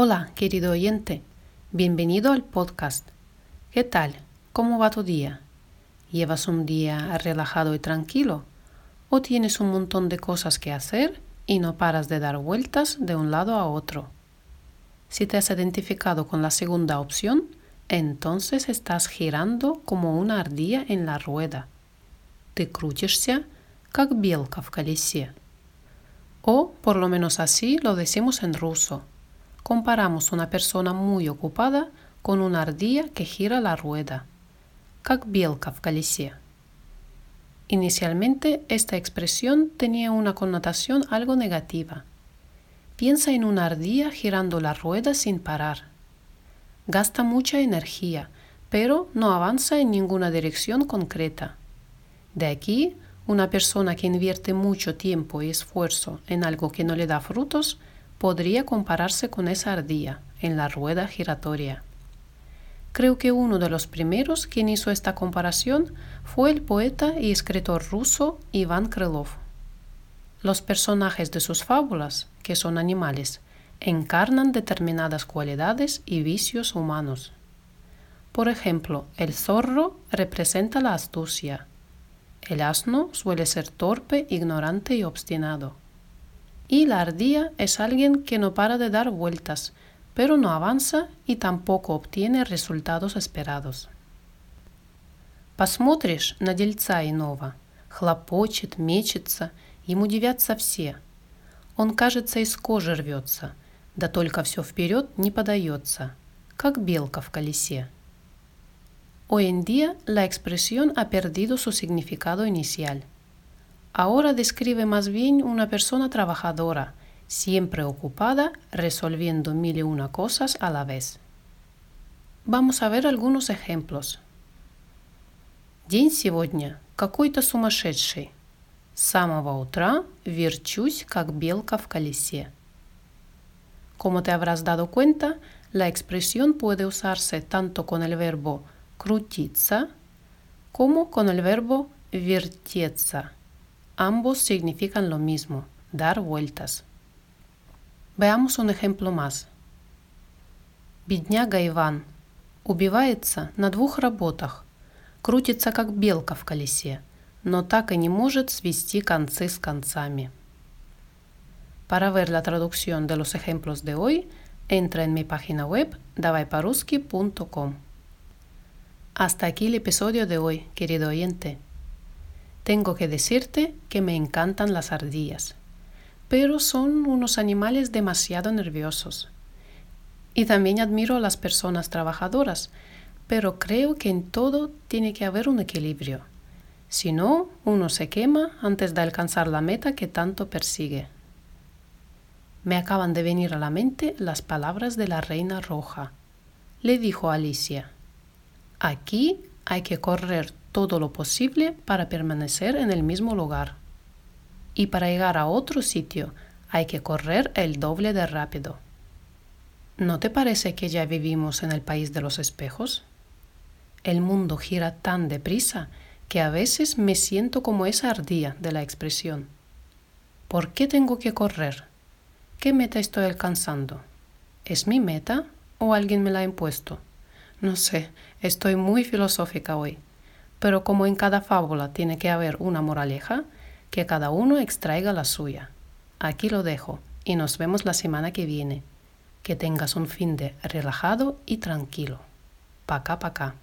Hola, querido oyente. Bienvenido al podcast. ¿Qué tal? ¿Cómo va tu día? ¿Llevas un día relajado y tranquilo? ¿O tienes un montón de cosas que hacer y no paras de dar vueltas de un lado a otro? Si te has identificado con la segunda opción, entonces estás girando como una ardilla en la rueda. Ты крутишься, как белка в колесе. O por lo menos así lo decimos en ruso comparamos una persona muy ocupada con una ardilla que gira la rueda, как белка в колесе. Inicialmente esta expresión tenía una connotación algo negativa. Piensa en una ardilla girando la rueda sin parar. Gasta mucha energía, pero no avanza en ninguna dirección concreta. De aquí, una persona que invierte mucho tiempo y esfuerzo en algo que no le da frutos podría compararse con esa ardilla en la rueda giratoria. Creo que uno de los primeros quien hizo esta comparación fue el poeta y escritor ruso Iván Krylov. Los personajes de sus fábulas, que son animales, encarnan determinadas cualidades y vicios humanos. Por ejemplo, el zorro representa la astucia. El asno suele ser torpe, ignorante y obstinado. Y la ardilla es alguien que no para de dar vueltas, pero no avanza и tampoco обтиene resultados esperados. Посмотришь на дельца иного, хлопочет, мечется, ему дивятся все. Он, кажется, из кожи рвется, да только все вперед не подается, как белка в колесе. Hoy en día la expresión ha perdido su significado inicial – Ahora describe más bien una persona trabajadora, siempre ocupada, resolviendo mil y una cosas a la vez. Vamos a ver algunos ejemplos. День сегодня какой-то сумасшедший. С самого утра верчусь, как белка в колесе. Como te habrás dado cuenta, la expresión puede usarse tanto con el verbo крутиться como con el verbo вертеться. Ambos significan lo mismo, dar vueltas. Veamos un ejemplo más. Бедняга Иван убивается на двух работах, крутится как белка в колесе, но так и не может свести концы с концами. Para ver la traducción de los ejemplos de hoy, entra en mi página web davaiparuski.com. Hasta aquí el episodio de hoy, querido oyente. Tengo que decirte que me encantan las ardillas, pero son unos animales demasiado nerviosos. Y también admiro a las personas trabajadoras, pero creo que en todo tiene que haber un equilibrio. Si no, uno se quema antes de alcanzar la meta que tanto persigue. Me acaban de venir a la mente las palabras de la reina roja. Le dijo Alicia, aquí hay que correr todo lo posible para permanecer en el mismo lugar. Y para llegar a otro sitio hay que correr el doble de rápido. ¿No te parece que ya vivimos en el país de los espejos? El mundo gira tan deprisa que a veces me siento como esa ardilla de la expresión. ¿Por qué tengo que correr? ¿Qué meta estoy alcanzando? ¿Es mi meta o alguien me la ha impuesto? No sé, estoy muy filosófica hoy pero como en cada fábula tiene que haber una moraleja, que cada uno extraiga la suya. Aquí lo dejo y nos vemos la semana que viene. Que tengas un fin de relajado y tranquilo. Pa' acá, pa' acá.